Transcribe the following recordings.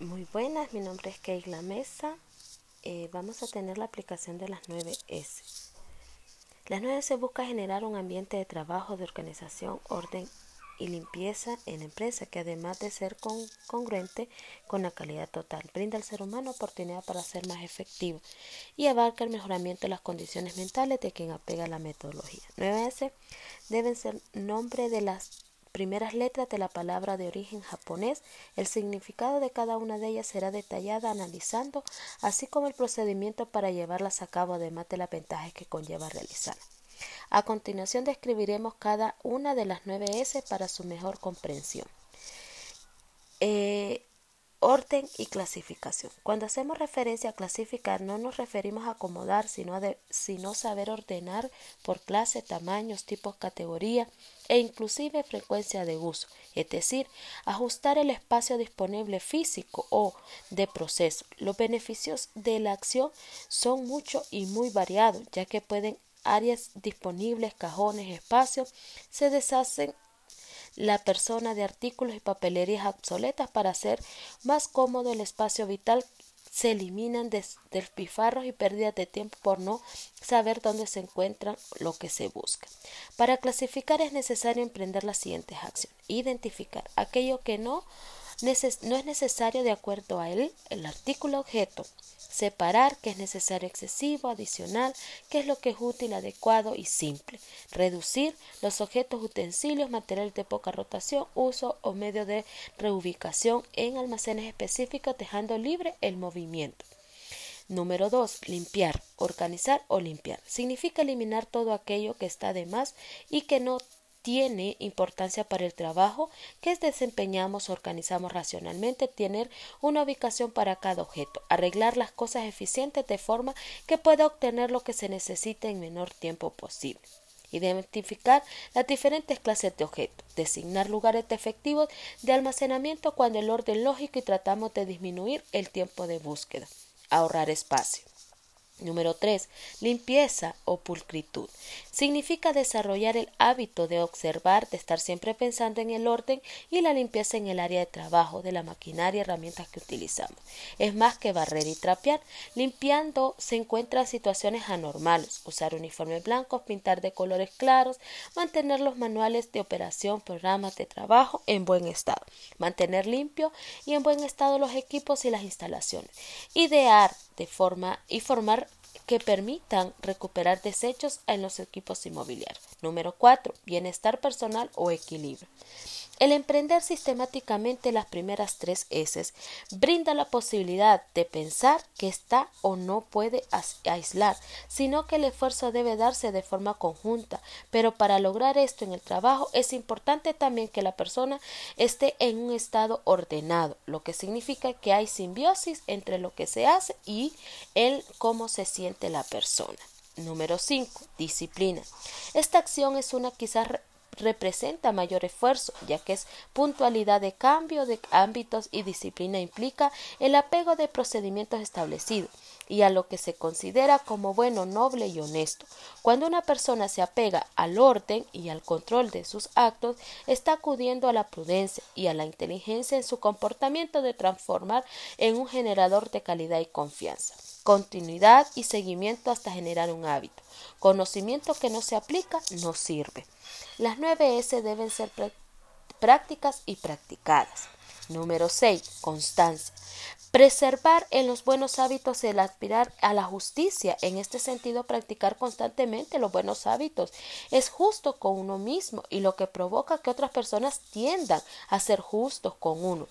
Muy buenas, mi nombre es Keila Mesa. Eh, vamos a tener la aplicación de las 9S. Las 9S busca generar un ambiente de trabajo, de organización, orden y limpieza en la empresa que además de ser congruente con la calidad total, brinda al ser humano oportunidad para ser más efectivo y abarca el mejoramiento de las condiciones mentales de quien apega la metodología. 9S deben ser nombre de las primeras letras de la palabra de origen japonés, el significado de cada una de ellas será detallada analizando, así como el procedimiento para llevarlas a cabo, además de las ventajas que conlleva realizarlas. A continuación describiremos cada una de las nueve S para su mejor comprensión. Eh, Orden y clasificación. Cuando hacemos referencia a clasificar no nos referimos a acomodar, sino a sino saber ordenar por clase, tamaños, tipos, categoría e inclusive frecuencia de uso, es decir, ajustar el espacio disponible físico o de proceso. Los beneficios de la acción son muchos y muy variados, ya que pueden áreas disponibles, cajones, espacios, se deshacen la persona de artículos y papelerías obsoletas para hacer más cómodo el espacio vital se eliminan despilfarros y pérdidas de tiempo por no saber dónde se encuentra lo que se busca. Para clasificar es necesario emprender las siguientes acciones. Identificar aquello que no, no es necesario de acuerdo a él, el artículo objeto separar qué es necesario excesivo, adicional, qué es lo que es útil, adecuado y simple, reducir los objetos, utensilios, materiales de poca rotación, uso o medio de reubicación en almacenes específicos, dejando libre el movimiento. Número 2. Limpiar, organizar o limpiar. Significa eliminar todo aquello que está de más y que no tiene importancia para el trabajo que desempeñamos, organizamos racionalmente, tener una ubicación para cada objeto, arreglar las cosas eficientes de forma que pueda obtener lo que se necesita en menor tiempo posible. Identificar las diferentes clases de objetos, designar lugares efectivos de almacenamiento cuando el orden lógico y tratamos de disminuir el tiempo de búsqueda, ahorrar espacio. Número 3. Limpieza o pulcritud. Significa desarrollar el hábito de observar, de estar siempre pensando en el orden y la limpieza en el área de trabajo, de la maquinaria y herramientas que utilizamos. Es más que barrer y trapear. Limpiando se encuentran situaciones anormales. Usar uniformes blancos, pintar de colores claros, mantener los manuales de operación, programas de trabajo en buen estado. Mantener limpio y en buen estado los equipos y las instalaciones. Idear de forma y formar que permitan recuperar desechos en los equipos inmobiliarios. Número 4. Bienestar personal o equilibrio. El emprender sistemáticamente las primeras tres S brinda la posibilidad de pensar que está o no puede aislar, sino que el esfuerzo debe darse de forma conjunta. Pero para lograr esto en el trabajo es importante también que la persona esté en un estado ordenado, lo que significa que hay simbiosis entre lo que se hace y el cómo se siente la persona. Número 5. Disciplina. Esta acción es una quizás representa mayor esfuerzo, ya que es puntualidad de cambio de ámbitos y disciplina implica el apego de procedimientos establecidos y a lo que se considera como bueno, noble y honesto. Cuando una persona se apega al orden y al control de sus actos, está acudiendo a la prudencia y a la inteligencia en su comportamiento de transformar en un generador de calidad y confianza continuidad y seguimiento hasta generar un hábito. Conocimiento que no se aplica no sirve. Las nueve S deben ser prácticas y practicadas. Número 6. Constancia. Preservar en los buenos hábitos el aspirar a la justicia. En este sentido, practicar constantemente los buenos hábitos es justo con uno mismo y lo que provoca que otras personas tiendan a ser justos con uno.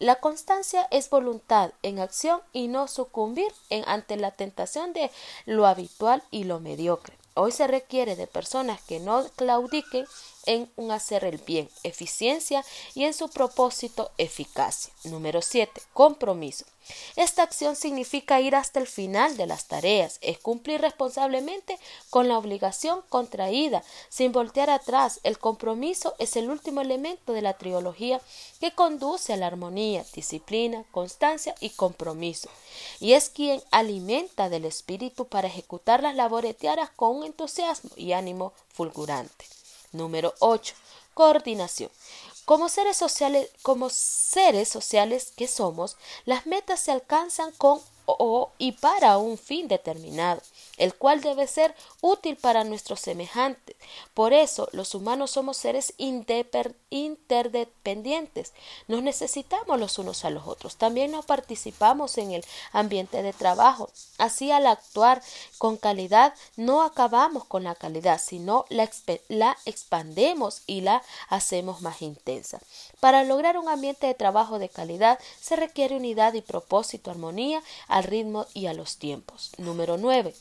La constancia es voluntad en acción y no sucumbir ante la tentación de lo habitual y lo mediocre. Hoy se requiere de personas que no claudiquen en un hacer el bien, eficiencia y en su propósito eficacia. Número 7. Compromiso. Esta acción significa ir hasta el final de las tareas, es cumplir responsablemente con la obligación contraída, sin voltear atrás. El compromiso es el último elemento de la trilogía que conduce a la armonía, disciplina, constancia y compromiso, y es quien alimenta del espíritu para ejecutar las labores diarias con un entusiasmo y ánimo fulgurante. Número 8. Coordinación. Como seres sociales, como seres sociales que somos, las metas se alcanzan con o y para un fin determinado el cual debe ser útil para nuestros semejantes. Por eso los humanos somos seres interdependientes. Nos necesitamos los unos a los otros. También nos participamos en el ambiente de trabajo. Así al actuar con calidad no acabamos con la calidad, sino la, la expandemos y la hacemos más intensa. Para lograr un ambiente de trabajo de calidad se requiere unidad y propósito, armonía al ritmo y a los tiempos. Número 9.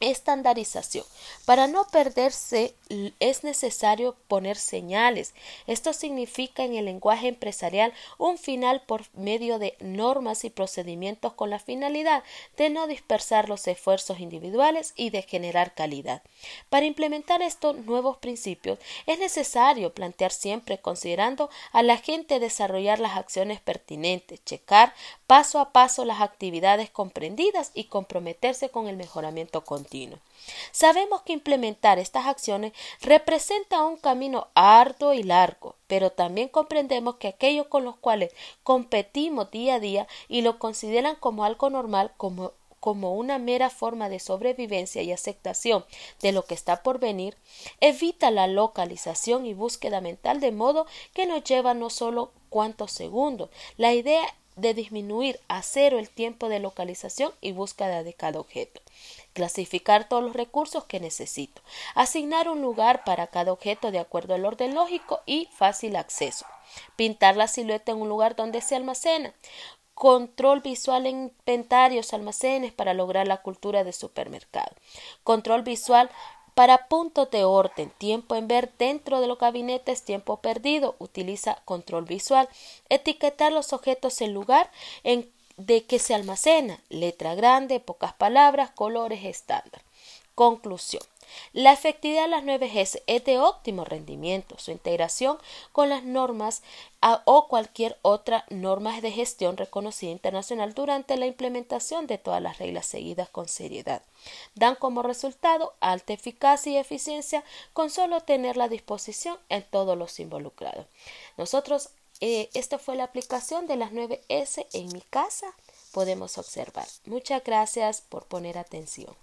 Estandarización. Para no perderse es necesario poner señales. Esto significa en el lenguaje empresarial un final por medio de normas y procedimientos con la finalidad de no dispersar los esfuerzos individuales y de generar calidad. Para implementar estos nuevos principios es necesario plantear siempre considerando a la gente desarrollar las acciones pertinentes, checar paso a paso las actividades comprendidas y comprometerse con el mejoramiento continuo. Sabemos que implementar estas acciones representa un camino arduo y largo, pero también comprendemos que aquellos con los cuales competimos día a día y lo consideran como algo normal, como como una mera forma de sobrevivencia y aceptación de lo que está por venir, evita la localización y búsqueda mental de modo que nos lleva no solo cuantos segundos. La idea de disminuir a cero el tiempo de localización y búsqueda de cada objeto. Clasificar todos los recursos que necesito. Asignar un lugar para cada objeto de acuerdo al orden lógico y fácil acceso. Pintar la silueta en un lugar donde se almacena. Control visual en inventarios, almacenes para lograr la cultura de supermercado. Control visual para puntos de orden, tiempo en ver dentro de los gabinetes, tiempo perdido, utiliza control visual. Etiquetar los objetos en lugar en de que se almacena, letra grande, pocas palabras, colores estándar. Conclusión. La efectividad de las 9G es de óptimo rendimiento. Su integración con las normas o cualquier otra norma de gestión reconocida internacional durante la implementación de todas las reglas seguidas con seriedad dan como resultado alta eficacia y eficiencia con solo tener la disposición en todos los involucrados. Nosotros, eh, esta fue la aplicación de las 9S en mi casa, podemos observar. Muchas gracias por poner atención.